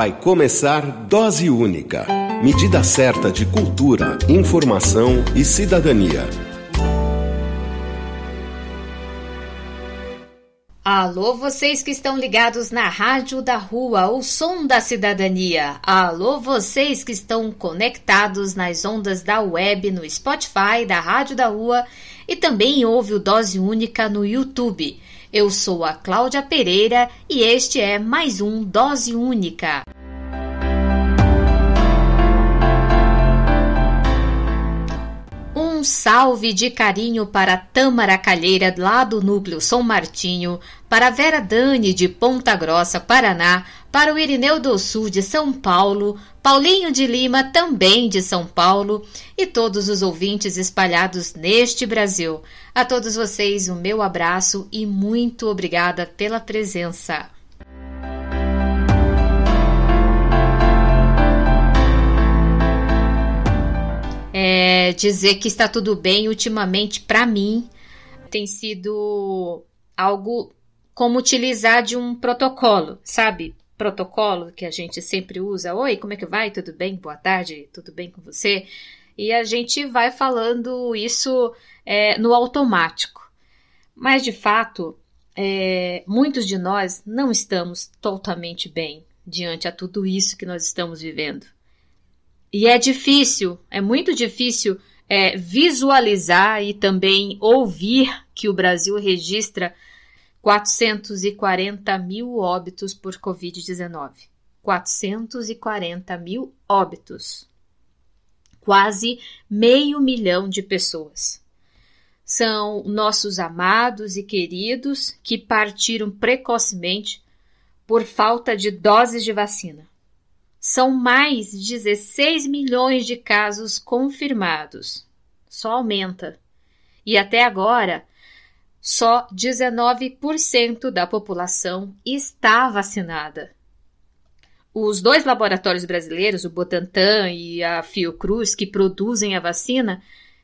Vai começar Dose Única medida certa de cultura, informação e cidadania. Alô, vocês que estão ligados na Rádio da Rua, o som da cidadania. Alô, vocês que estão conectados nas ondas da web no Spotify da Rádio da Rua e também ouve o Dose Única no YouTube. Eu sou a Cláudia Pereira e este é mais um Dose Única. Um salve de carinho para Tâmara Calheira, lá do Núcleo São Martinho, para Vera Dani, de Ponta Grossa, Paraná, para o Irineu do Sul, de São Paulo, Paulinho de Lima, também de São Paulo, e todos os ouvintes espalhados neste Brasil. A todos vocês, o meu abraço e muito obrigada pela presença. é, dizer que está tudo bem ultimamente para mim tem sido algo como utilizar de um protocolo, sabe? Protocolo que a gente sempre usa. Oi, como é que vai? Tudo bem? Boa tarde, tudo bem com você? E a gente vai falando isso é, no automático. Mas de fato, é, muitos de nós não estamos totalmente bem diante a tudo isso que nós estamos vivendo. E é difícil, é muito difícil é, visualizar e também ouvir que o Brasil registra 440 mil óbitos por Covid-19. 440 mil óbitos. Quase meio milhão de pessoas. São nossos amados e queridos que partiram precocemente por falta de doses de vacina são mais 16 milhões de casos confirmados. Só aumenta. E até agora, só 19% da população está vacinada. Os dois laboratórios brasileiros, o Butantan e a Fiocruz, que produzem a vacina,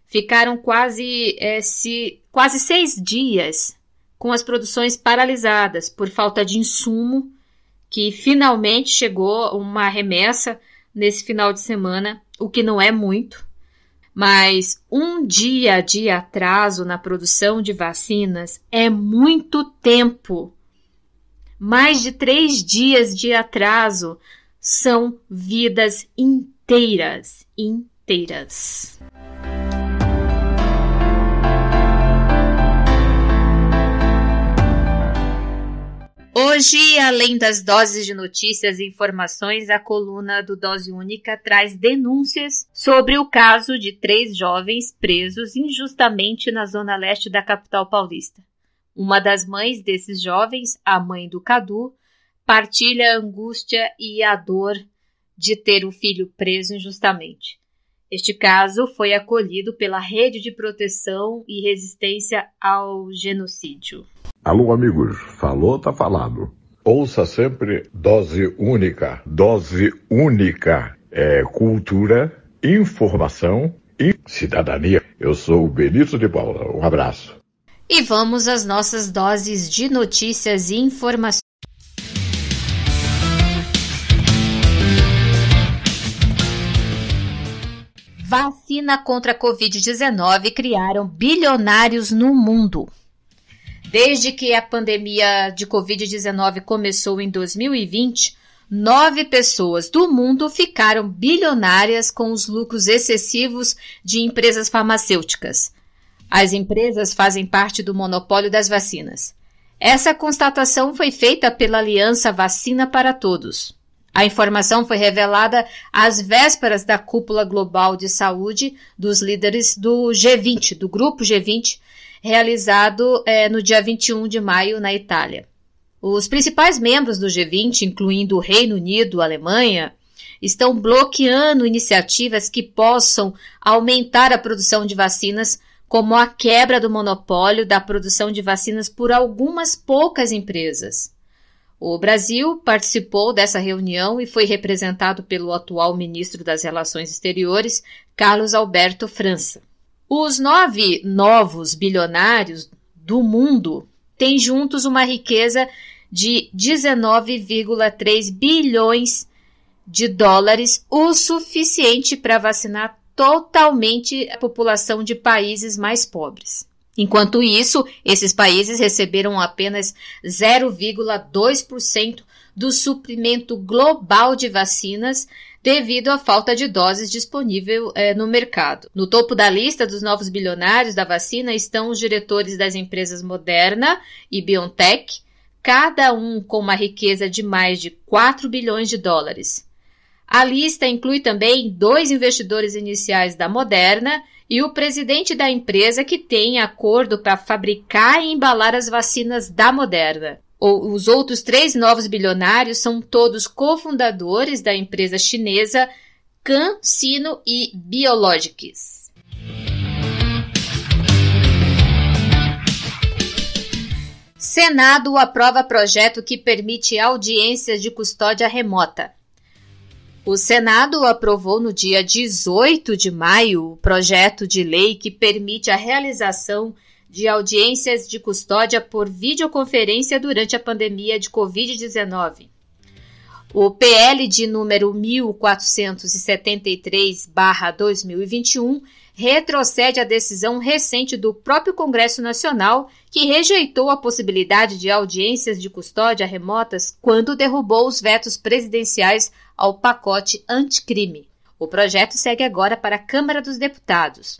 ficaram quase, é, se, quase seis dias com as produções paralisadas por falta de insumo que finalmente chegou uma remessa nesse final de semana, o que não é muito, mas um dia de atraso na produção de vacinas é muito tempo. Mais de três dias de atraso são vidas inteiras, inteiras. Hoje, além das doses de notícias e informações, a coluna do Dose Única traz denúncias sobre o caso de três jovens presos injustamente na zona leste da capital paulista. Uma das mães desses jovens, a mãe do Cadu, partilha a angústia e a dor de ter o filho preso injustamente. Este caso foi acolhido pela Rede de Proteção e Resistência ao Genocídio. Alô, amigos, falou, tá falado. Ouça sempre dose única. Dose única é cultura, informação e cidadania. Eu sou o Benito de Paula. Um abraço. E vamos às nossas doses de notícias e informações. Vacina contra a Covid-19 criaram bilionários no mundo. Desde que a pandemia de Covid-19 começou em 2020, nove pessoas do mundo ficaram bilionárias com os lucros excessivos de empresas farmacêuticas. As empresas fazem parte do monopólio das vacinas. Essa constatação foi feita pela Aliança Vacina para Todos. A informação foi revelada às vésperas da cúpula global de saúde dos líderes do G20, do grupo G20, realizado é, no dia 21 de maio na Itália. Os principais membros do G20, incluindo o Reino Unido, Alemanha, estão bloqueando iniciativas que possam aumentar a produção de vacinas, como a quebra do monopólio da produção de vacinas por algumas poucas empresas. O Brasil participou dessa reunião e foi representado pelo atual ministro das Relações Exteriores, Carlos Alberto França. Os nove novos bilionários do mundo têm juntos uma riqueza de 19,3 bilhões de dólares, o suficiente para vacinar totalmente a população de países mais pobres. Enquanto isso, esses países receberam apenas 0,2% do suprimento global de vacinas devido à falta de doses disponível é, no mercado. No topo da lista dos novos bilionários da vacina estão os diretores das empresas Moderna e BioNTech, cada um com uma riqueza de mais de 4 bilhões de dólares. A lista inclui também dois investidores iniciais da Moderna e o presidente da empresa que tem acordo para fabricar e embalar as vacinas da Moderna. Os outros três novos bilionários são todos cofundadores da empresa chinesa CanSino e Biologics. Senado aprova projeto que permite audiências de custódia remota. O Senado aprovou no dia 18 de maio o projeto de lei que permite a realização de audiências de custódia por videoconferência durante a pandemia de Covid-19. O PL de número 1473/2021 retrocede a decisão recente do próprio Congresso Nacional, que rejeitou a possibilidade de audiências de custódia remotas quando derrubou os vetos presidenciais ao pacote anticrime. O projeto segue agora para a Câmara dos Deputados.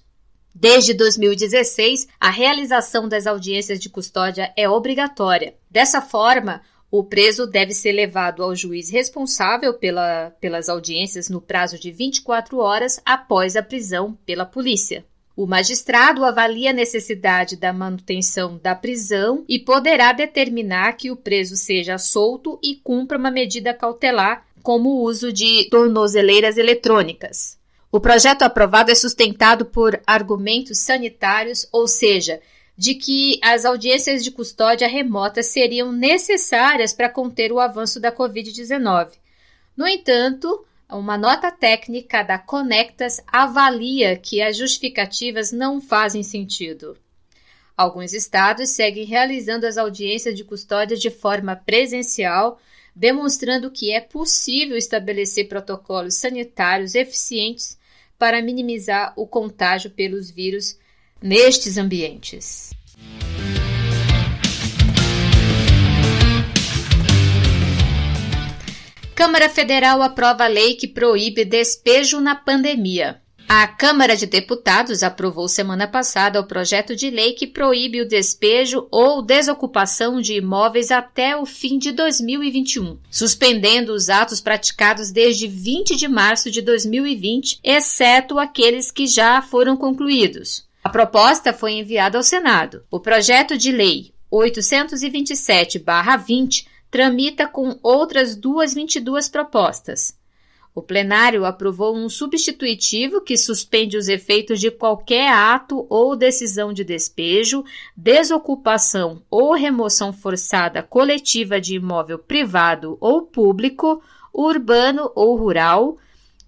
Desde 2016, a realização das audiências de custódia é obrigatória. Dessa forma, o preso deve ser levado ao juiz responsável pela, pelas audiências no prazo de 24 horas após a prisão pela polícia. O magistrado avalia a necessidade da manutenção da prisão e poderá determinar que o preso seja solto e cumpra uma medida cautelar, como o uso de tornozeleiras eletrônicas. O projeto aprovado é sustentado por argumentos sanitários, ou seja, de que as audiências de custódia remota seriam necessárias para conter o avanço da Covid-19. No entanto, uma nota técnica da Conectas avalia que as justificativas não fazem sentido. Alguns estados seguem realizando as audiências de custódia de forma presencial, demonstrando que é possível estabelecer protocolos sanitários eficientes para minimizar o contágio pelos vírus nestes ambientes. Câmara Federal aprova lei que proíbe despejo na pandemia. A Câmara de Deputados aprovou semana passada o projeto de lei que proíbe o despejo ou desocupação de imóveis até o fim de 2021, suspendendo os atos praticados desde 20 de março de 2020, exceto aqueles que já foram concluídos. A proposta foi enviada ao Senado. O projeto de lei 827-20 tramita com outras duas 22 propostas. O plenário aprovou um substitutivo que suspende os efeitos de qualquer ato ou decisão de despejo, desocupação ou remoção forçada coletiva de imóvel privado ou público, urbano ou rural,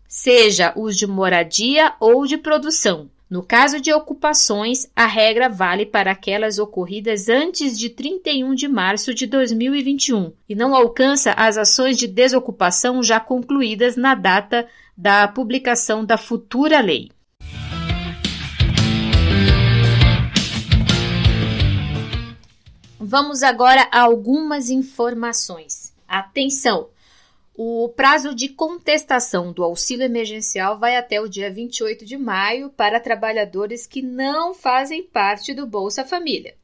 seja os de moradia ou de produção, no caso de ocupações, a regra vale para aquelas ocorridas antes de 31 de março de 2021 e não alcança as ações de desocupação já concluídas na data da publicação da futura lei. Vamos agora a algumas informações. Atenção! O prazo de contestação do auxílio emergencial vai até o dia 28 de maio para trabalhadores que não fazem parte do Bolsa Família.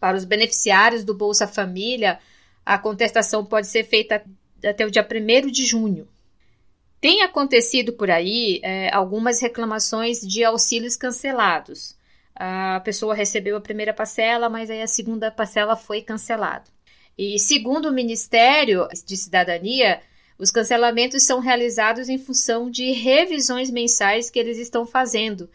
Para os beneficiários do Bolsa Família, a contestação pode ser feita até o dia 1 de junho. Tem acontecido por aí é, algumas reclamações de auxílios cancelados. A pessoa recebeu a primeira parcela, mas aí a segunda parcela foi cancelada. E segundo o Ministério de Cidadania, os cancelamentos são realizados em função de revisões mensais que eles estão fazendo.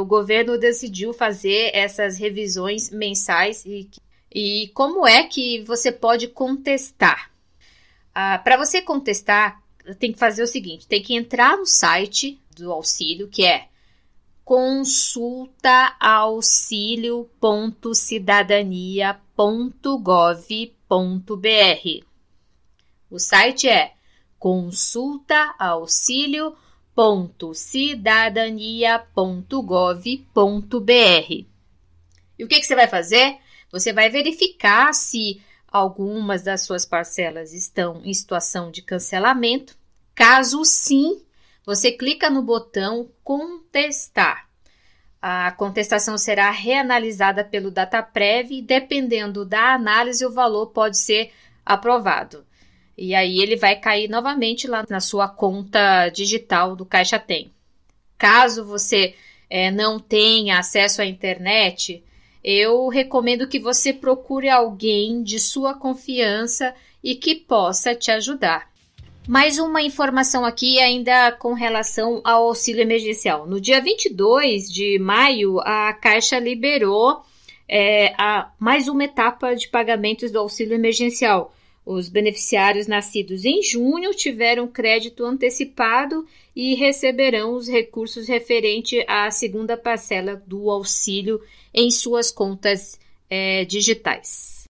O governo decidiu fazer essas revisões mensais e, e como é que você pode contestar? Ah, Para você contestar, tem que fazer o seguinte: tem que entrar no site do auxílio, que é consultaauxilio.cidadania.gov.br. O site é consulta auxilio.cidadania.gov.br. E o que, que você vai fazer? Você vai verificar se algumas das suas parcelas estão em situação de cancelamento. Caso sim, você clica no botão contestar. A contestação será reanalisada pelo DataPrev e, dependendo da análise, o valor pode ser aprovado. E aí ele vai cair novamente lá na sua conta digital do Caixa Tem. Caso você é, não tenha acesso à internet, eu recomendo que você procure alguém de sua confiança e que possa te ajudar. Mais uma informação aqui ainda com relação ao auxílio emergencial. No dia 22 de maio, a Caixa liberou é, a, mais uma etapa de pagamentos do auxílio emergencial. Os beneficiários nascidos em junho tiveram crédito antecipado e receberão os recursos referente à segunda parcela do auxílio em suas contas é, digitais.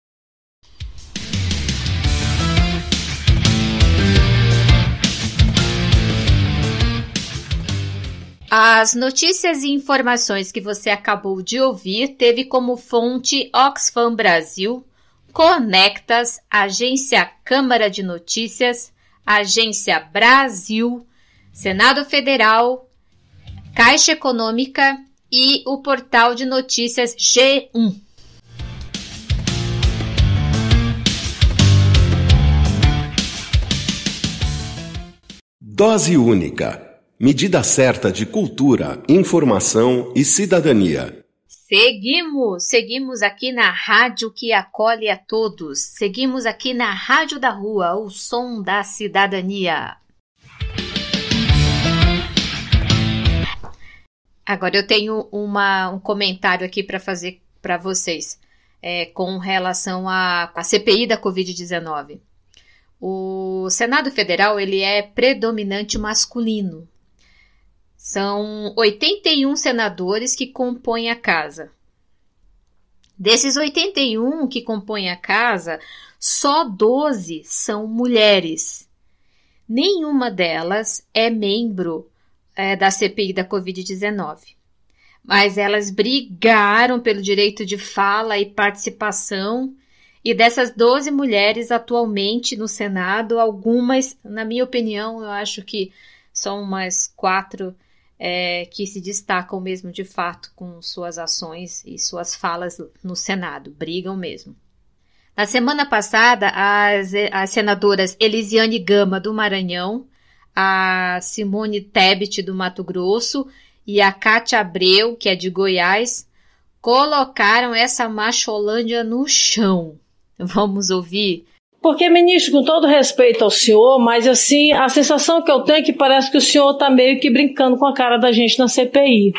As notícias e informações que você acabou de ouvir teve como fonte Oxfam Brasil, Conectas, Agência Câmara de Notícias, Agência Brasil, Senado Federal, Caixa Econômica e o portal de notícias G1. Dose única. Medida certa de cultura, informação e cidadania. Seguimos, seguimos aqui na rádio que acolhe a todos. Seguimos aqui na Rádio da Rua, o som da cidadania. Agora eu tenho uma, um comentário aqui para fazer para vocês é, com relação à, CPI da Covid-19. O Senado Federal ele é predominante masculino. São 81 senadores que compõem a casa. Desses 81 que compõem a casa, só 12 são mulheres. Nenhuma delas é membro é, da CPI da Covid-19. Mas elas brigaram pelo direito de fala e participação. E dessas 12 mulheres atualmente no Senado, algumas, na minha opinião, eu acho que são umas quatro é, que se destacam mesmo de fato com suas ações e suas falas no Senado, brigam mesmo. Na semana passada, as, as senadoras Elisiane Gama, do Maranhão, a Simone Tebet do Mato Grosso e a Cátia Abreu, que é de Goiás, colocaram essa macholândia no chão. Vamos ouvir porque, ministro, com todo respeito ao senhor, mas assim, a sensação que eu tenho é que parece que o senhor está meio que brincando com a cara da gente na CPI.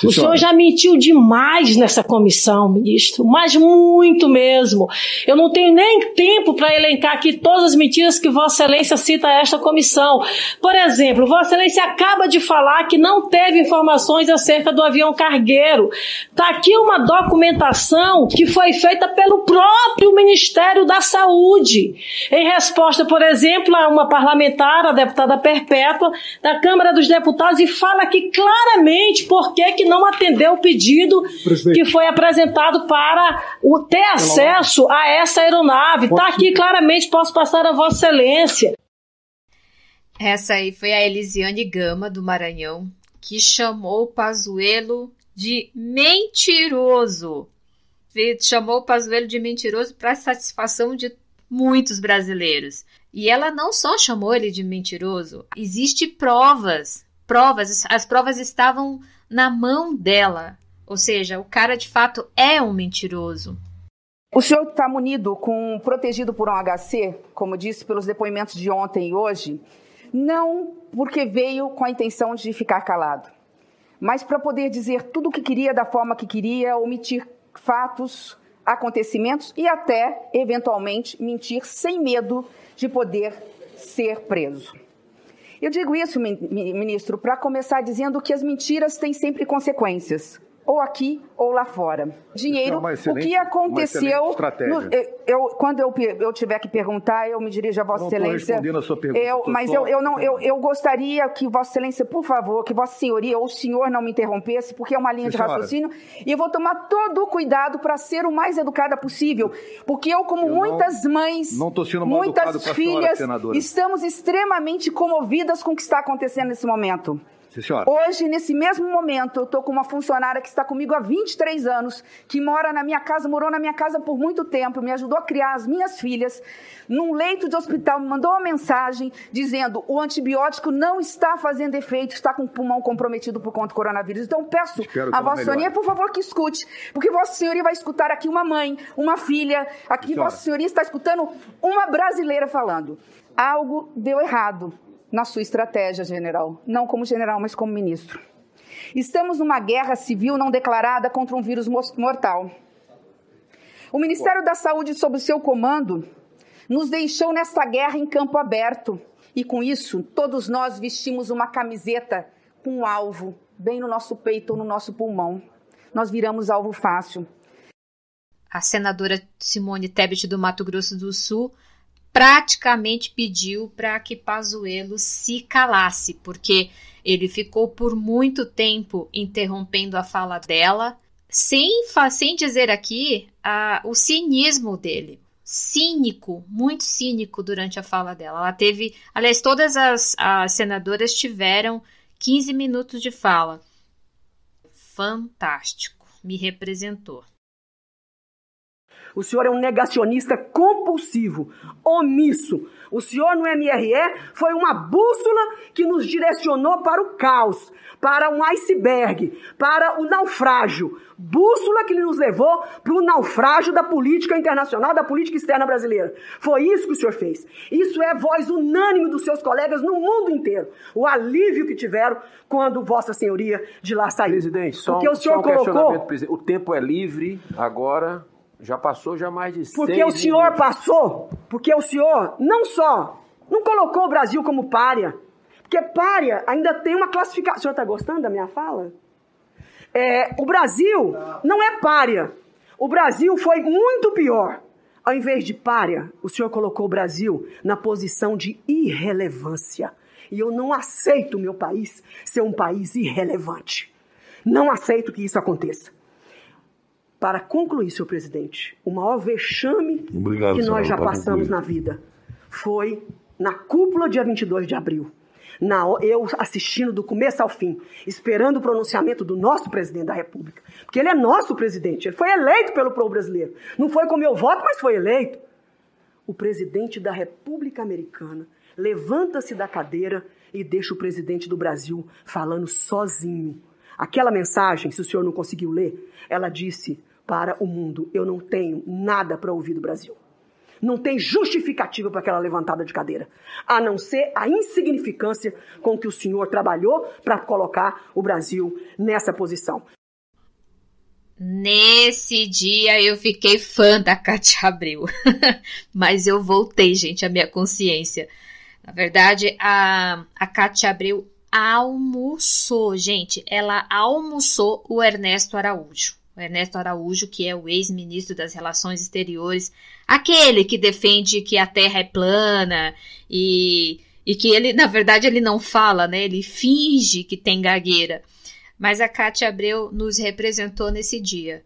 Sim, o senhor já mentiu demais nessa comissão, ministro, mas muito mesmo. Eu não tenho nem tempo para elencar aqui todas as mentiras que Vossa Excelência cita a esta comissão. Por exemplo, Vossa Excelência acaba de falar que não teve informações acerca do avião cargueiro. Está aqui uma documentação que foi feita pelo próprio Ministério da Saúde. Em resposta, por exemplo, a uma parlamentar, a deputada Perpétua, da Câmara dos Deputados, e fala aqui claramente por que, que não atendeu o pedido Presidente. que foi apresentado para o ter acesso a essa aeronave. Está aqui claramente, posso passar a Vossa Excelência. Essa aí foi a Elisiane Gama, do Maranhão, que chamou o Pazuello de mentiroso. Chamou o Pazuello de mentiroso para satisfação de muitos brasileiros. E ela não só chamou ele de mentiroso, existe provas, provas, as provas estavam na mão dela. Ou seja, o cara de fato é um mentiroso. O senhor está munido com protegido por um HC, como disse pelos depoimentos de ontem e hoje, não porque veio com a intenção de ficar calado, mas para poder dizer tudo o que queria da forma que queria, omitir fatos, acontecimentos e até, eventualmente, mentir sem medo de poder ser preso. Eu digo isso, ministro, para começar dizendo que as mentiras têm sempre consequências. Ou aqui ou lá fora. Dinheiro, é o que aconteceu. No, eu, quando eu, eu tiver que perguntar, eu me dirijo a Vossa não Excelência. respondendo a sua pergunta. Eu, mas eu, eu, não, eu, eu gostaria que Vossa Excelência, por favor, que Vossa Senhoria ou o senhor não me interrompesse, porque é uma linha Sim, de raciocínio, e eu vou tomar todo o cuidado para ser o mais educada possível. Porque eu, como Eu muitas não- mães, não muitas senhora, filhas, senadora. estamos extremamente comovidas com o que está acontecendo nesse momento. Senhora. Hoje, nesse mesmo momento, eu estou com uma funcionária que está comigo há 23 anos, que mora na minha casa, morou na minha casa por muito tempo, me ajudou a criar as minhas filhas, num leito de hospital, me mandou uma mensagem dizendo o antibiótico não está fazendo efeito, está com o pulmão comprometido por conta do coronavírus. Então, peço ela Vossa Senhoria, por favor, que escute, porque Vossa Senhoria vai escutar aqui uma mãe, uma filha, aqui Senhora. Vossa Senhoria está escutando uma brasileira falando. Algo deu errado na sua estratégia, general. Não como general, mas como ministro. Estamos numa guerra civil não declarada contra um vírus mortal. O Ministério da Saúde, sob o seu comando, nos deixou nesta guerra em campo aberto. E com isso, todos nós vestimos uma camiseta com um alvo bem no nosso peito ou no nosso pulmão. Nós viramos alvo fácil. A senadora Simone Tebet do Mato Grosso do Sul praticamente pediu para que Pazuello se calasse, porque ele ficou por muito tempo interrompendo a fala dela, sem, sem dizer aqui o cinismo dele. Cínico, muito cínico durante a fala dela. Ela teve, aliás, todas as, as senadoras tiveram 15 minutos de fala. Fantástico, me representou. O senhor é um negacionista compulsivo, omisso. O senhor no MRE foi uma bússola que nos direcionou para o caos, para um iceberg, para o naufrágio. Bússola que nos levou para o naufrágio da política internacional, da política externa brasileira. Foi isso que o senhor fez. Isso é voz unânime dos seus colegas no mundo inteiro. O alívio que tiveram quando Vossa Senhoria de lá saiu. Presidente, só, Porque o senhor só um colocou. O tempo é livre agora, já passou já mais de Porque seis o senhor minutos. passou, porque o senhor não só não colocou o Brasil como párea, porque párea ainda tem uma classificação. O senhor está gostando da minha fala? É, o Brasil não é párea. O Brasil foi muito pior. Ao invés de párea, o senhor colocou o Brasil na posição de irrelevância. E eu não aceito o meu país ser um país irrelevante. Não aceito que isso aconteça. Para concluir, senhor presidente, o maior vexame Obrigado, que nós já passamos concluir. na vida foi na cúpula dia 22 de abril. Na, eu assistindo do começo ao fim, esperando o pronunciamento do nosso presidente da República. Porque ele é nosso presidente, ele foi eleito pelo povo brasileiro. Não foi com meu voto, mas foi eleito. O presidente da República Americana levanta-se da cadeira e deixa o presidente do Brasil falando sozinho. Aquela mensagem, se o senhor não conseguiu ler, ela disse para o mundo: Eu não tenho nada para ouvir do Brasil. Não tem justificativa para aquela levantada de cadeira, a não ser a insignificância com que o senhor trabalhou para colocar o Brasil nessa posição. Nesse dia eu fiquei fã da Katia Abreu. Mas eu voltei, gente, à minha consciência. Na verdade, a, a Katia Abreu almoçou, gente. Ela almoçou o Ernesto Araújo. O Ernesto Araújo, que é o ex-ministro das Relações Exteriores, aquele que defende que a Terra é plana e, e que ele, na verdade, ele não fala, né? Ele finge que tem gagueira. Mas a Cátia Abreu nos representou nesse dia.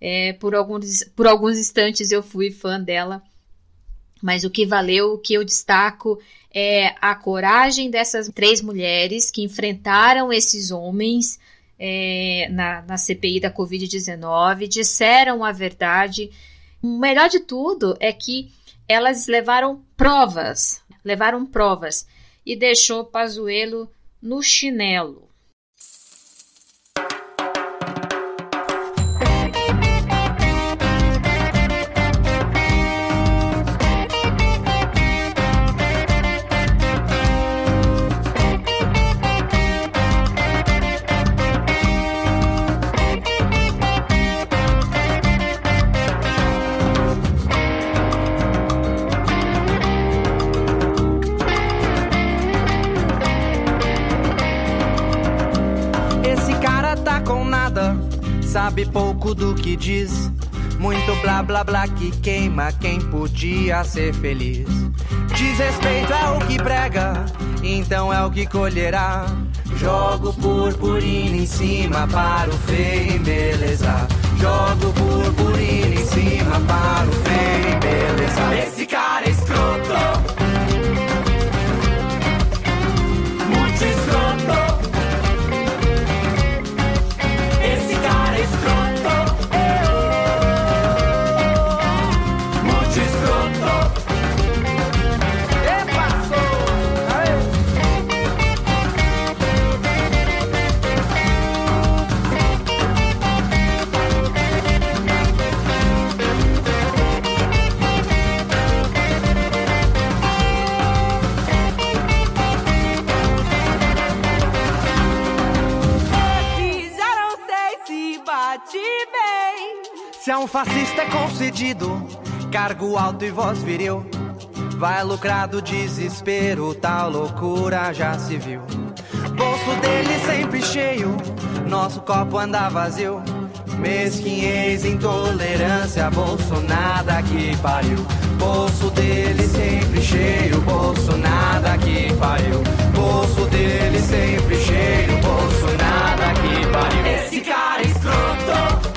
É, por, alguns, por alguns instantes eu fui fã dela, mas o que valeu, o que eu destaco é a coragem dessas três mulheres que enfrentaram esses homens é, na, na CPI da Covid-19, disseram a verdade. O melhor de tudo é que elas levaram provas, levaram provas e deixou Pazuello no chinelo. Sabe pouco do que diz. Muito blá blá blá que queima quem podia ser feliz. Desrespeito é o que prega, então é o que colherá. Jogo purpurina em cima para o feio beleza. Jogo purpurina em cima para o feio beleza. Esse cara é escroto. A um fascista é concedido cargo alto e voz viril, vai lucrar do desespero, tal loucura já se viu. Bolso dele sempre cheio, nosso copo anda vazio. Mesquinhez, intolerância, bolso nada que pariu. Bolso dele sempre cheio, bolso nada que pariu. Bolso dele sempre cheio, bolso nada que pariu. Esse cara é escroto.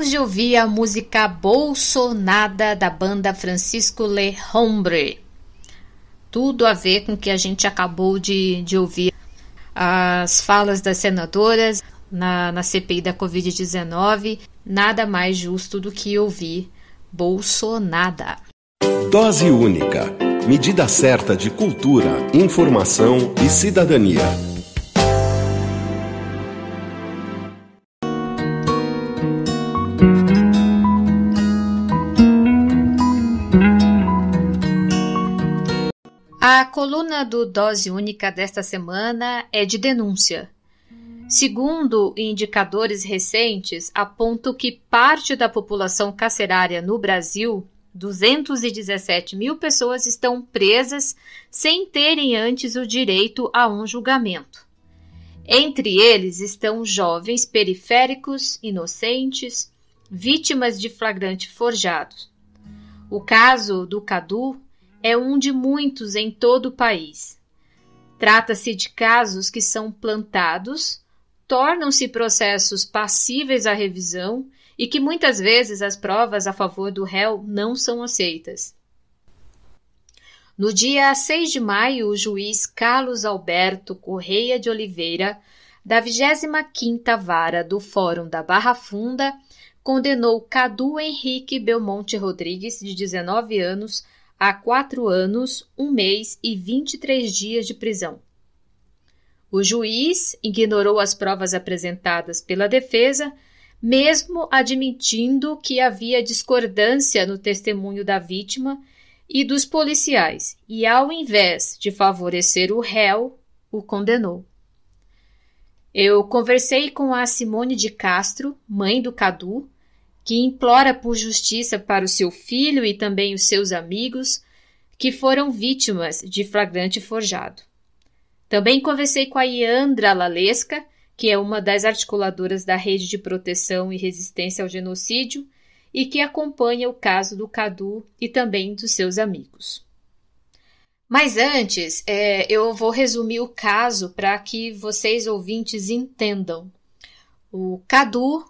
Acabamos de ouvir a música Bolsonada da banda Francisco Le Hombre. Tudo a ver com o que a gente acabou de, de ouvir. As falas das senadoras na, na CPI da Covid-19. Nada mais justo do que ouvir Bolsonada. Dose única. Medida certa de cultura, informação e cidadania. Coluna do Dose Única desta semana é de denúncia. Segundo indicadores recentes, apontam que parte da população carcerária no Brasil, 217 mil pessoas, estão presas sem terem antes o direito a um julgamento. Entre eles estão jovens periféricos, inocentes, vítimas de flagrante forjado. O caso do Cadu é um de muitos em todo o país. Trata-se de casos que são plantados, tornam-se processos passíveis à revisão e que muitas vezes as provas a favor do réu não são aceitas. No dia 6 de maio, o juiz Carlos Alberto Correia de Oliveira, da 25ª Vara do Fórum da Barra Funda, condenou Cadu Henrique Belmonte Rodrigues, de 19 anos, a 4 anos, 1 mês e 23 dias de prisão. O juiz ignorou as provas apresentadas pela defesa mesmo admitindo que havia discordância no testemunho da vítima e dos policiais, e ao invés de favorecer o réu, o condenou. Eu conversei com a Simone de Castro, mãe do Cadu, que implora por justiça para o seu filho e também os seus amigos que foram vítimas de flagrante forjado. Também conversei com a Iandra Lalesca, que é uma das articuladoras da Rede de Proteção e Resistência ao Genocídio e que acompanha o caso do Cadu e também dos seus amigos. Mas antes, é, eu vou resumir o caso para que vocês ouvintes entendam. O Cadu,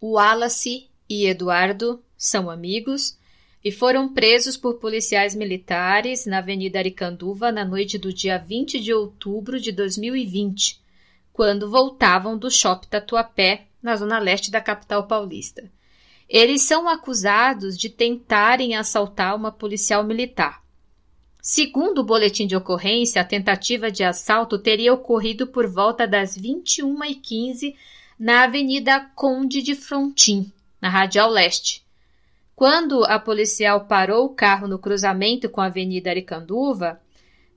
o Wallace e Eduardo são amigos e foram presos por policiais militares na Avenida Aricanduva na noite do dia 20 de outubro de 2020, quando voltavam do shopping Tatuapé, na zona leste da capital paulista. Eles são acusados de tentarem assaltar uma policial militar. Segundo o boletim de ocorrência, a tentativa de assalto teria ocorrido por volta das 21h15 na Avenida Conde de Frontin, na Radial Leste. Quando a policial parou o carro no cruzamento com a Avenida Aricanduva,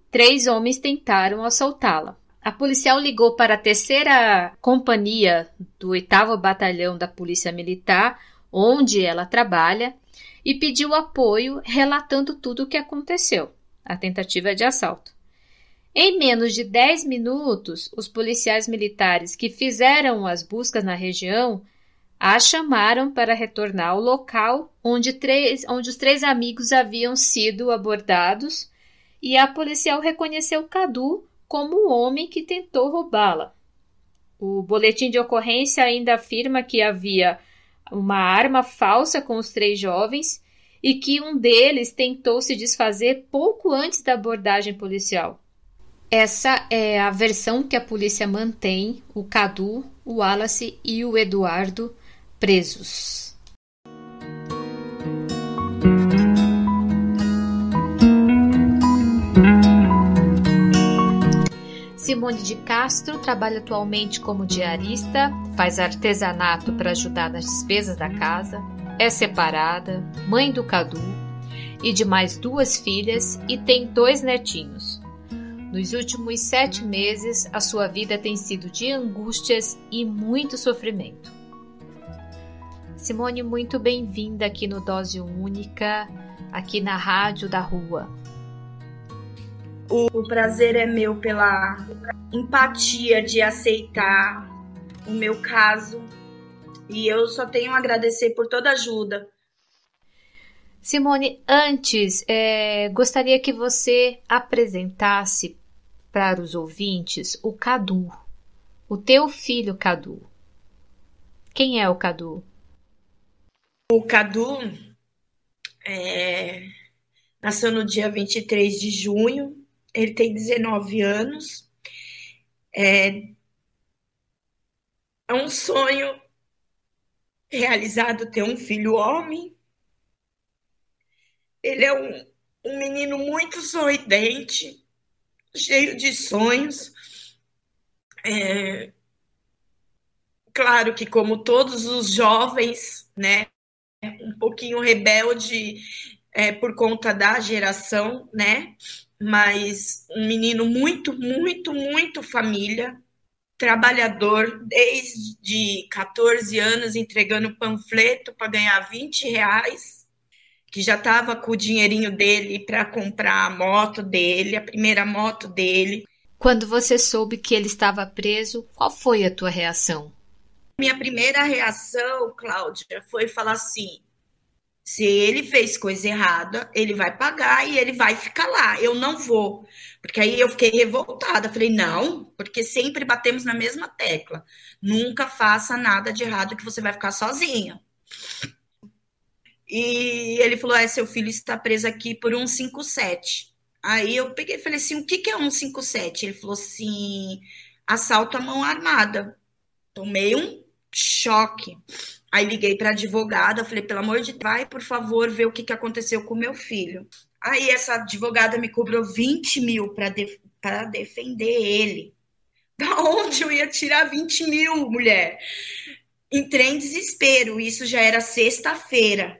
três homens tentaram assaltá-la. A policial ligou para a terceira companhia do 8 Batalhão da Polícia Militar, onde ela trabalha, e pediu apoio, relatando tudo o que aconteceu a tentativa de assalto. Em menos de 10 minutos, os policiais militares que fizeram as buscas na região a chamaram para retornar ao local onde, três, onde os três amigos haviam sido abordados e a policial reconheceu Cadu como o homem que tentou roubá-la. O boletim de ocorrência ainda afirma que havia uma arma falsa com os três jovens e que um deles tentou se desfazer pouco antes da abordagem policial. Essa é a versão que a polícia mantém o Cadu, o Wallace e o Eduardo presos. Simone de Castro trabalha atualmente como diarista, faz artesanato para ajudar nas despesas da casa, é separada, mãe do Cadu e de mais duas filhas e tem dois netinhos. Nos últimos sete meses, a sua vida tem sido de angústias e muito sofrimento. Simone, muito bem-vinda aqui no Dose Única, aqui na Rádio da Rua. O prazer é meu pela empatia de aceitar o meu caso e eu só tenho a agradecer por toda ajuda. Simone, antes, é, gostaria que você apresentasse para os ouvintes o Cadu, o teu filho Cadu. Quem é o Cadu? O Cadu é, nasceu no dia 23 de junho ele tem 19 anos. É, é um sonho realizado ter um filho homem. Ele é um, um menino muito sorridente, cheio de sonhos. É, claro que, como todos os jovens, né, pouquinho rebelde é, por conta da geração, né? mas um menino muito, muito, muito família, trabalhador desde 14 anos entregando panfleto para ganhar 20 reais, que já estava com o dinheirinho dele para comprar a moto dele, a primeira moto dele. Quando você soube que ele estava preso, qual foi a tua reação? Minha primeira reação, Cláudia, foi falar assim: Se ele fez coisa errada, ele vai pagar e ele vai ficar lá. Eu não vou. Porque aí eu fiquei revoltada. Falei, não, porque sempre batemos na mesma tecla. Nunca faça nada de errado que você vai ficar sozinha. E ele falou: é, seu filho está preso aqui por 157. Aí eu peguei e falei assim: o que, que é 157? Ele falou assim: assalto à mão armada. Tomei um choque. Aí liguei para a advogada, falei: pelo amor de Deus, vai, por favor, ver o que, que aconteceu com meu filho. Aí essa advogada me cobrou 20 mil para de, defender ele. Da onde eu ia tirar 20 mil, mulher? Entrei em desespero. Isso já era sexta-feira.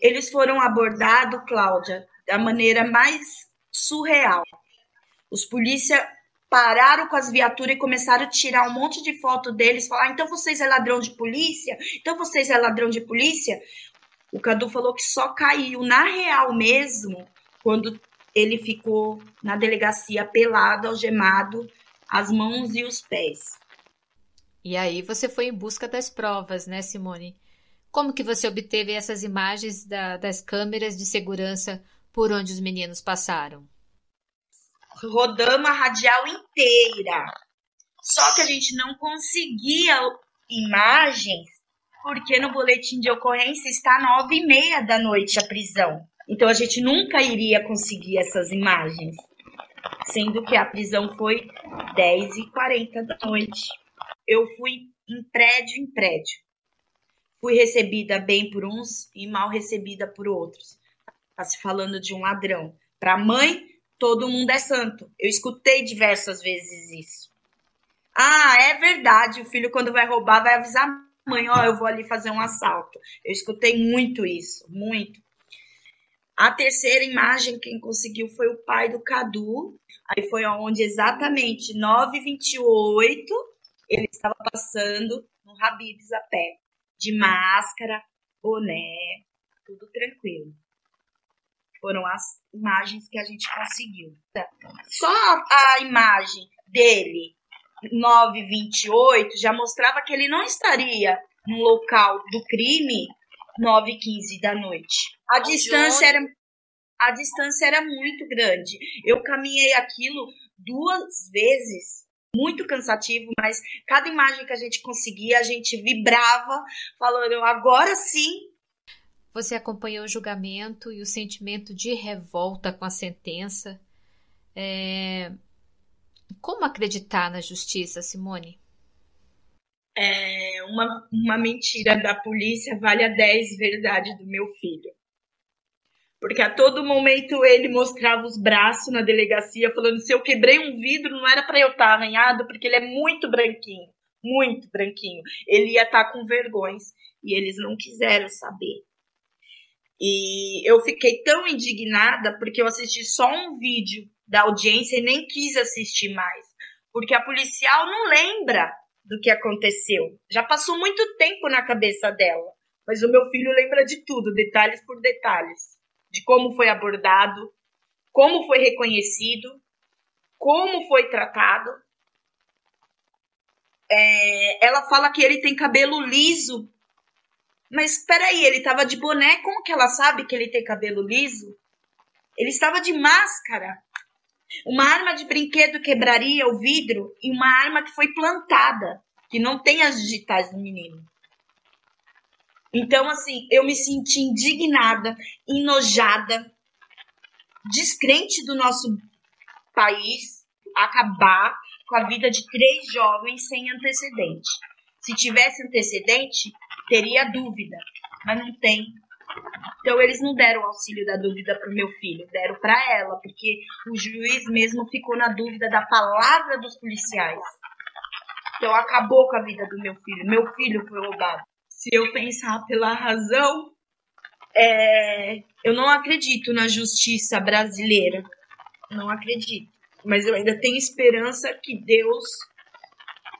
Eles foram abordados, Cláudia, da maneira mais surreal. Os polícia pararam com as viaturas e começaram a tirar um monte de foto deles, falar: ah, então vocês é ladrão de polícia? Então vocês é ladrão de polícia? O Cadu falou que só caiu na real mesmo quando ele ficou na delegacia pelado, algemado, as mãos e os pés. E aí você foi em busca das provas, né, Simone? Como que você obteve essas imagens da, das câmeras de segurança por onde os meninos passaram? Rodamos a radial inteira. Só que a gente não conseguia imagens porque no boletim de ocorrência está nove e meia da noite a prisão. Então a gente nunca iria conseguir essas imagens, sendo que a prisão foi dez e quarenta da noite. Eu fui em prédio em prédio. Fui recebida bem por uns e mal recebida por outros. Está se falando de um ladrão. Para a mãe, todo mundo é santo. Eu escutei diversas vezes isso. Ah, é verdade. O filho, quando vai roubar, vai avisar a mãe: Ó, oh, eu vou ali fazer um assalto. Eu escutei muito isso, muito. A terceira imagem, quem conseguiu foi o pai do Cadu. Aí foi onde exatamente 9h28 ele estava passando no Habibs a pé de máscara, boné, tudo tranquilo. Foram as imagens que a gente conseguiu. Só a imagem dele, 928, já mostrava que ele não estaria no local do crime 9 15 da noite. A distância era a distância era muito grande. Eu caminhei aquilo duas vezes muito cansativo, mas cada imagem que a gente conseguia, a gente vibrava, falando, agora sim. Você acompanhou o julgamento e o sentimento de revolta com a sentença. É... Como acreditar na justiça, Simone? É uma, uma mentira da polícia vale a 10 verdade do meu filho porque a todo momento ele mostrava os braços na delegacia, falando: se eu quebrei um vidro, não era para eu estar tá arranhado, porque ele é muito branquinho, muito branquinho. Ele ia estar tá com vergões e eles não quiseram saber. E eu fiquei tão indignada porque eu assisti só um vídeo da audiência e nem quis assistir mais, porque a policial não lembra do que aconteceu. Já passou muito tempo na cabeça dela, mas o meu filho lembra de tudo, detalhes por detalhes de como foi abordado, como foi reconhecido, como foi tratado. É, ela fala que ele tem cabelo liso. Mas espera aí, ele estava de boné, como que ela sabe que ele tem cabelo liso? Ele estava de máscara. Uma arma de brinquedo quebraria o vidro e uma arma que foi plantada, que não tem as digitais do menino. Então, assim, eu me senti indignada, enojada, descrente do nosso país acabar com a vida de três jovens sem antecedente. Se tivesse antecedente, teria dúvida, mas não tem. Então eles não deram o auxílio da dúvida para o meu filho, deram para ela, porque o juiz mesmo ficou na dúvida da palavra dos policiais. Então acabou com a vida do meu filho. Meu filho foi roubado se eu pensar pela razão, é, eu não acredito na justiça brasileira. Não acredito. Mas eu ainda tenho esperança que Deus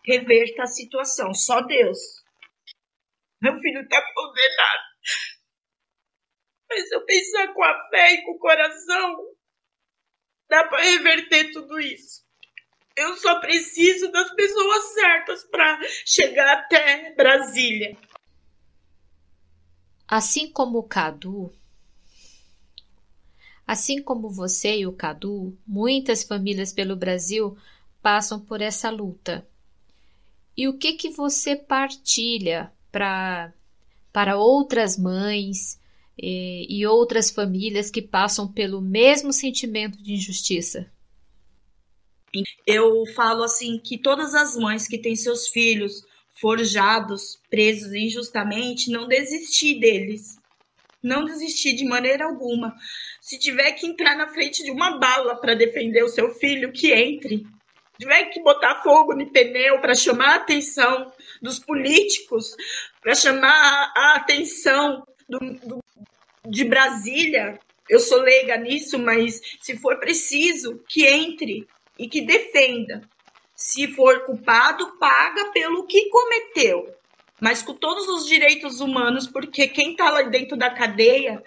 reverta a situação. Só Deus. Meu filho está condenado. Mas se eu pensar com a fé e com o coração, dá para reverter tudo isso. Eu só preciso das pessoas certas para chegar até Brasília. Assim como o Cadu, assim como você e o Cadu, muitas famílias pelo Brasil passam por essa luta. E o que que você partilha para para outras mães e, e outras famílias que passam pelo mesmo sentimento de injustiça? Eu falo assim que todas as mães que têm seus filhos forjados, presos injustamente, não desistir deles. Não desistir de maneira alguma. Se tiver que entrar na frente de uma bala para defender o seu filho, que entre. Tiver que botar fogo no pneu para chamar a atenção dos políticos, para chamar a atenção do, do, de Brasília, eu sou leiga nisso, mas se for preciso, que entre e que defenda. Se for culpado, paga pelo que cometeu, mas com todos os direitos humanos, porque quem está lá dentro da cadeia,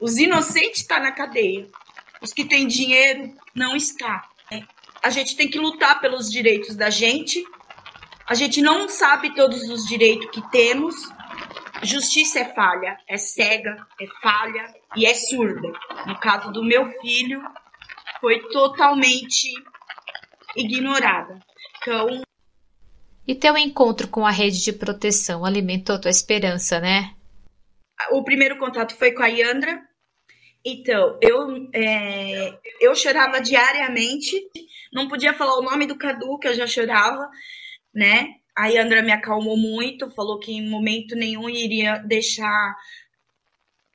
os inocentes estão tá na cadeia, os que têm dinheiro não está. A gente tem que lutar pelos direitos da gente. A gente não sabe todos os direitos que temos. Justiça é falha, é cega, é falha e é surda. No caso do meu filho, foi totalmente ignorada. Então. E teu encontro com a rede de proteção alimentou tua esperança, né? O primeiro contato foi com a Yandra. Então, eu, é, eu chorava diariamente, não podia falar o nome do Cadu, que eu já chorava, né? A Yandra me acalmou muito, falou que em momento nenhum iria deixar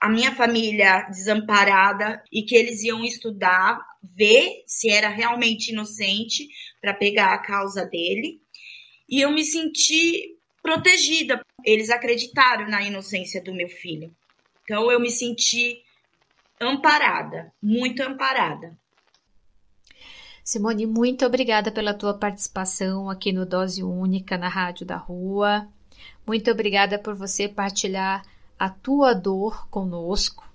a minha família desamparada e que eles iam estudar, ver se era realmente inocente para pegar a causa dele. E eu me senti protegida. Eles acreditaram na inocência do meu filho. Então eu me senti amparada, muito amparada. Simone, muito obrigada pela tua participação aqui no Dose Única na Rádio da Rua. Muito obrigada por você partilhar a tua dor conosco.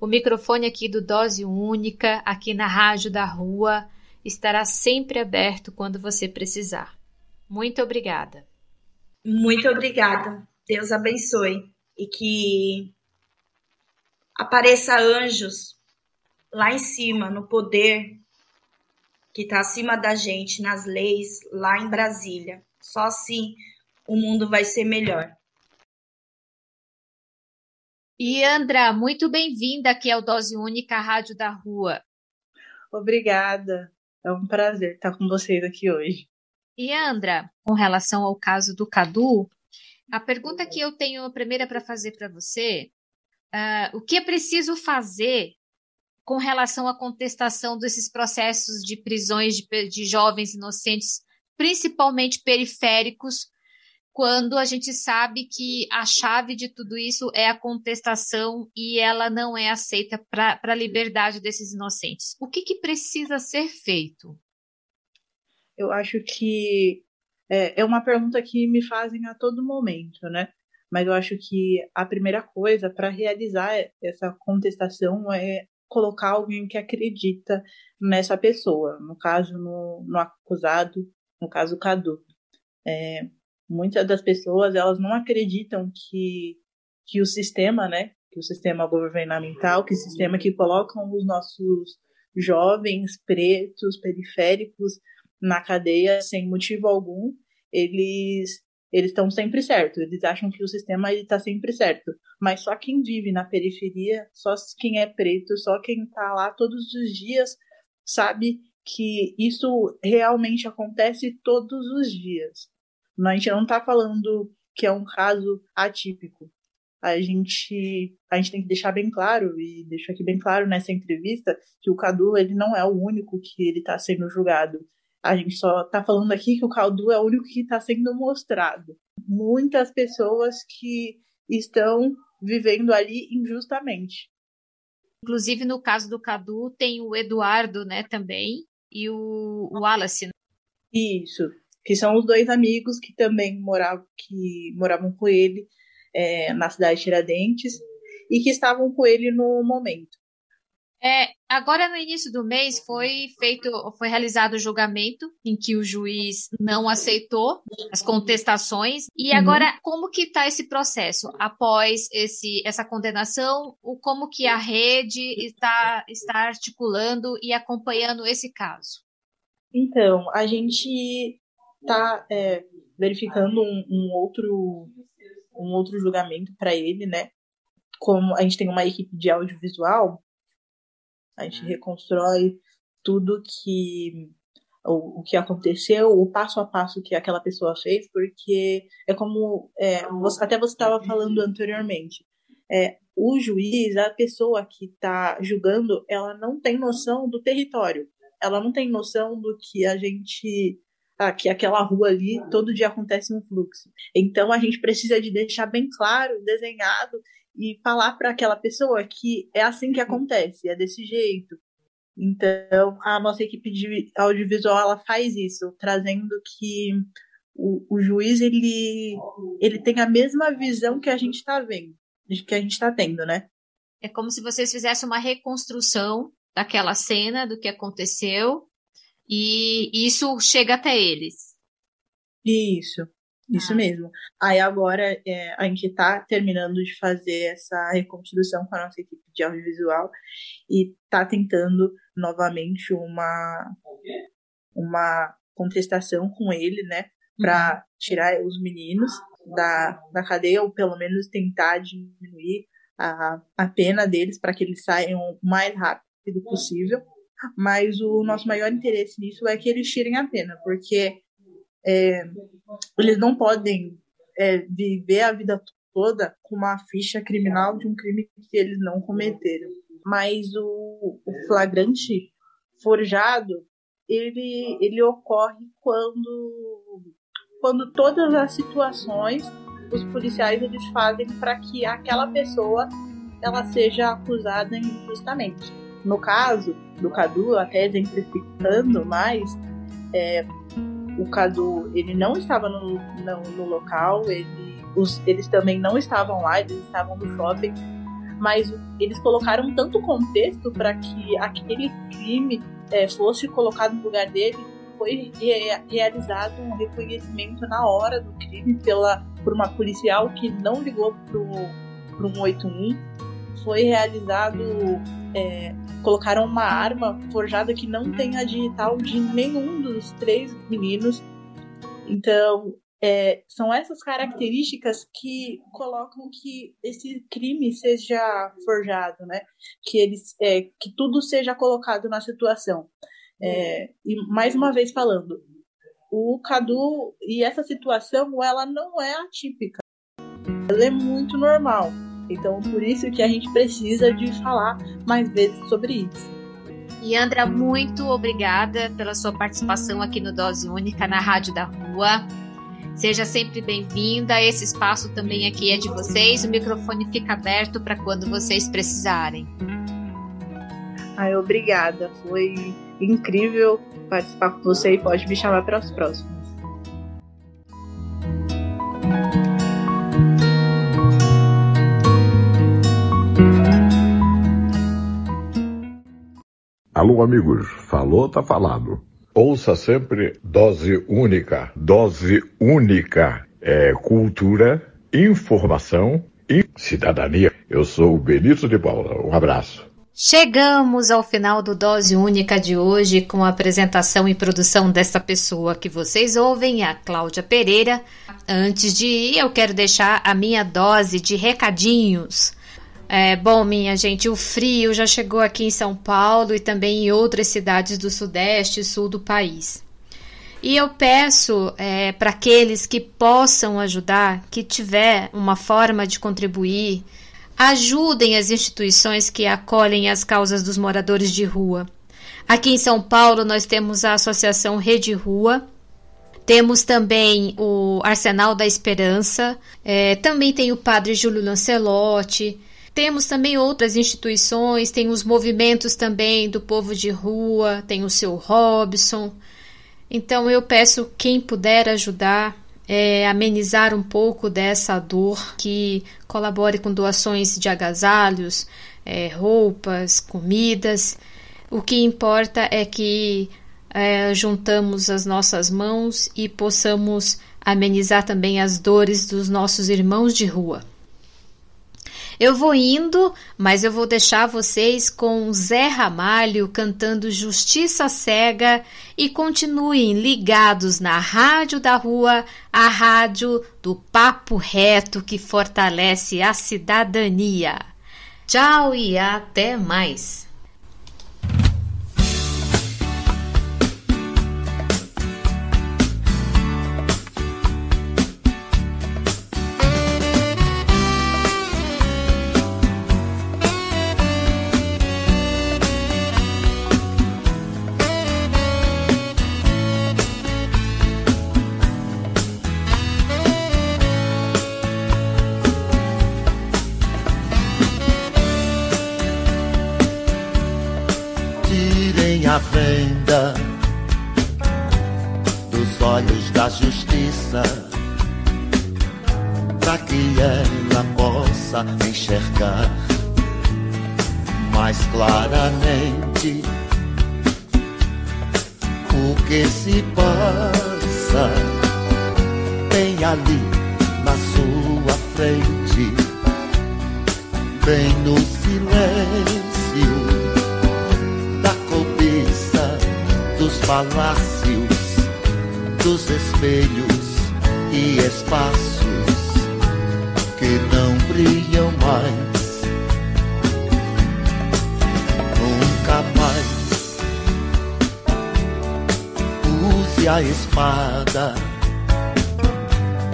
O microfone aqui do Dose Única, aqui na Rádio da Rua, estará sempre aberto quando você precisar. Muito obrigada. Muito obrigada. Deus abençoe e que apareça anjos lá em cima, no poder que está acima da gente, nas leis, lá em Brasília. Só assim o mundo vai ser melhor. E Andra, muito bem-vinda aqui ao Dose Única Rádio da Rua. Obrigada. É um prazer estar com vocês aqui hoje. E Andra, com relação ao caso do Cadu, a pergunta que eu tenho a primeira para fazer para você, uh, o que é preciso fazer com relação à contestação desses processos de prisões de, de jovens inocentes, principalmente periféricos, quando a gente sabe que a chave de tudo isso é a contestação e ela não é aceita para a liberdade desses inocentes. O que, que, precisa ser feito? Eu acho que é, é, uma pergunta que me fazem a todo momento, né? Mas eu acho que a primeira coisa para realizar essa contestação é colocar alguém que acredita nessa pessoa, no caso, no, no acusado, no caso, Cadu. É, muitas das pessoas elas não acreditam que que o sistema, né, que o sistema governamental, que o sistema que colocam os nossos jovens pretos periféricos na cadeia sem motivo algum, eles eles estão sempre certos. Eles acham que o sistema está sempre certo. Mas só quem vive na periferia, só quem é preto, só quem está lá todos os dias sabe que isso realmente acontece todos os dias. A gente não está falando que é um caso atípico. A gente, a gente tem que deixar bem claro, e deixo aqui bem claro nessa entrevista, que o Cadu ele não é o único que ele está sendo julgado. A gente só está falando aqui que o Cadu é o único que está sendo mostrado. Muitas pessoas que estão vivendo ali injustamente. Inclusive, no caso do Cadu, tem o Eduardo, né, também, e o, o Wallace. Isso que são os dois amigos que também moravam, que moravam com ele é, na cidade de Tiradentes e que estavam com ele no momento. É, agora no início do mês foi feito, foi realizado o julgamento em que o juiz não aceitou as contestações. E uhum. agora como que está esse processo após esse, essa condenação? O como que a rede está está articulando e acompanhando esse caso? Então a gente está é, verificando um, um outro um outro julgamento para ele, né? Como a gente tem uma equipe de audiovisual, a gente reconstrói tudo que o, o que aconteceu, o passo a passo que aquela pessoa fez, porque é como é, você, até você estava falando anteriormente. É, o juiz, a pessoa que está julgando, ela não tem noção do território. Ela não tem noção do que a gente ah, que aquela rua ali todo dia acontece um fluxo. Então a gente precisa de deixar bem claro, desenhado e falar para aquela pessoa que é assim que acontece, é desse jeito. Então, a nossa equipe de audiovisual ela faz isso, trazendo que o, o juiz ele, ele tem a mesma visão que a gente está vendo, que a gente está tendo, né? É como se vocês fizessem uma reconstrução daquela cena, do que aconteceu, e isso chega até eles. Isso. Isso ah. mesmo. Aí agora é, a gente está terminando de fazer essa reconstrução com a nossa equipe de audiovisual e está tentando novamente uma, uma contestação com ele, né? Para uhum. tirar os meninos da, da cadeia ou pelo menos tentar diminuir a, a pena deles para que eles saiam o mais rápido possível. Mas o nosso maior interesse nisso é que eles tirem a pena, porque é, eles não podem é, viver a vida toda com uma ficha criminal de um crime que eles não cometeram. Mas o, o flagrante forjado, ele, ele ocorre quando, quando todas as situações os policiais eles fazem para que aquela pessoa ela seja acusada injustamente. No caso do Cadu, até exemplificando mais, é, o Cadu ele não estava no, no, no local, ele, os, eles também não estavam lá, eles estavam no shopping, mas eles colocaram tanto contexto para que aquele crime é, fosse colocado no lugar dele. Foi realizado um reconhecimento na hora do crime pela, por uma policial que não ligou para o 181. Foi realizado é, colocaram uma arma forjada que não tem a digital de nenhum dos três meninos. Então, é, são essas características que colocam que esse crime seja forjado, né? Que eles, é, que tudo seja colocado na situação. É, e mais uma vez falando, o Cadu e essa situação, ela não é atípica. Ela é muito normal. Então, por isso que a gente precisa de falar mais vezes sobre isso. E Andra, muito obrigada pela sua participação aqui no Dose Única na Rádio da Rua. Seja sempre bem-vinda. Esse espaço também aqui é de vocês. O microfone fica aberto para quando vocês precisarem. Ai, obrigada. Foi incrível participar com você e pode me chamar para os próximos. Amigos, falou, tá falado. Ouça sempre dose única, dose única. É cultura, informação e cidadania. Eu sou o Benito de Paula. Um abraço. Chegamos ao final do Dose Única de hoje com a apresentação e produção desta pessoa que vocês ouvem, a Cláudia Pereira. Antes de ir, eu quero deixar a minha dose de recadinhos. É, bom, minha gente, o frio já chegou aqui em São Paulo e também em outras cidades do Sudeste e Sul do país. E eu peço é, para aqueles que possam ajudar, que tiver uma forma de contribuir, ajudem as instituições que acolhem as causas dos moradores de rua. Aqui em São Paulo nós temos a Associação Rede Rua, temos também o Arsenal da Esperança, é, também tem o Padre Júlio Lancelotti, temos também outras instituições, tem os movimentos também do povo de rua, tem o seu Robson. Então eu peço quem puder ajudar, é, amenizar um pouco dessa dor, que colabore com doações de agasalhos, é, roupas, comidas. O que importa é que é, juntamos as nossas mãos e possamos amenizar também as dores dos nossos irmãos de rua. Eu vou indo, mas eu vou deixar vocês com Zé Ramalho cantando Justiça Cega e continuem ligados na Rádio da Rua, a rádio do papo reto que fortalece a cidadania. Tchau e até mais! A venda dos olhos da justiça, para que ela possa enxergar mais claramente o que se passa bem ali na sua frente, bem no silêncio dos palácios, dos espelhos e espaços que não brilham mais, nunca mais. Use a espada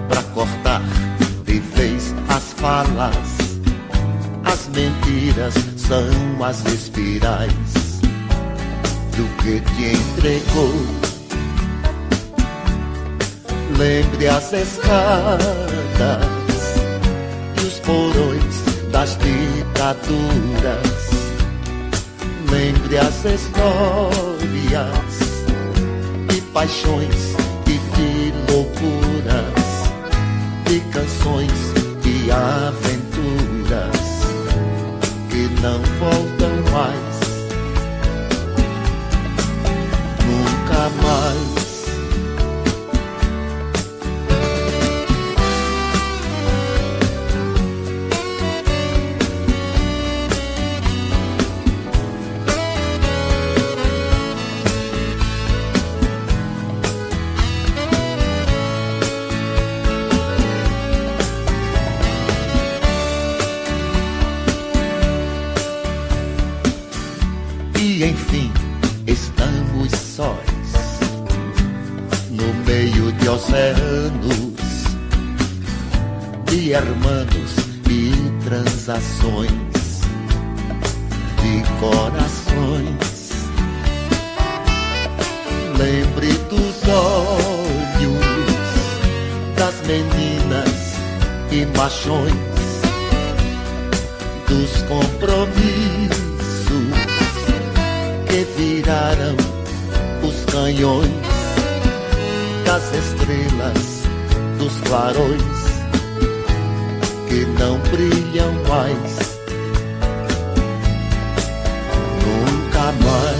para cortar de vez as falas, as mentiras são as espirais do que te entregou. Lembre as escadas e os porões das ditaduras. Lembre as histórias e paixões e de loucuras, de canções e aventuras que não voltam mais mais. Oceanos, de hermanos e transações, de corações. Lembre dos olhos das meninas e machões, dos compromissos que viraram os canhões das estrelas, dos clarões que não brilham mais, nunca mais.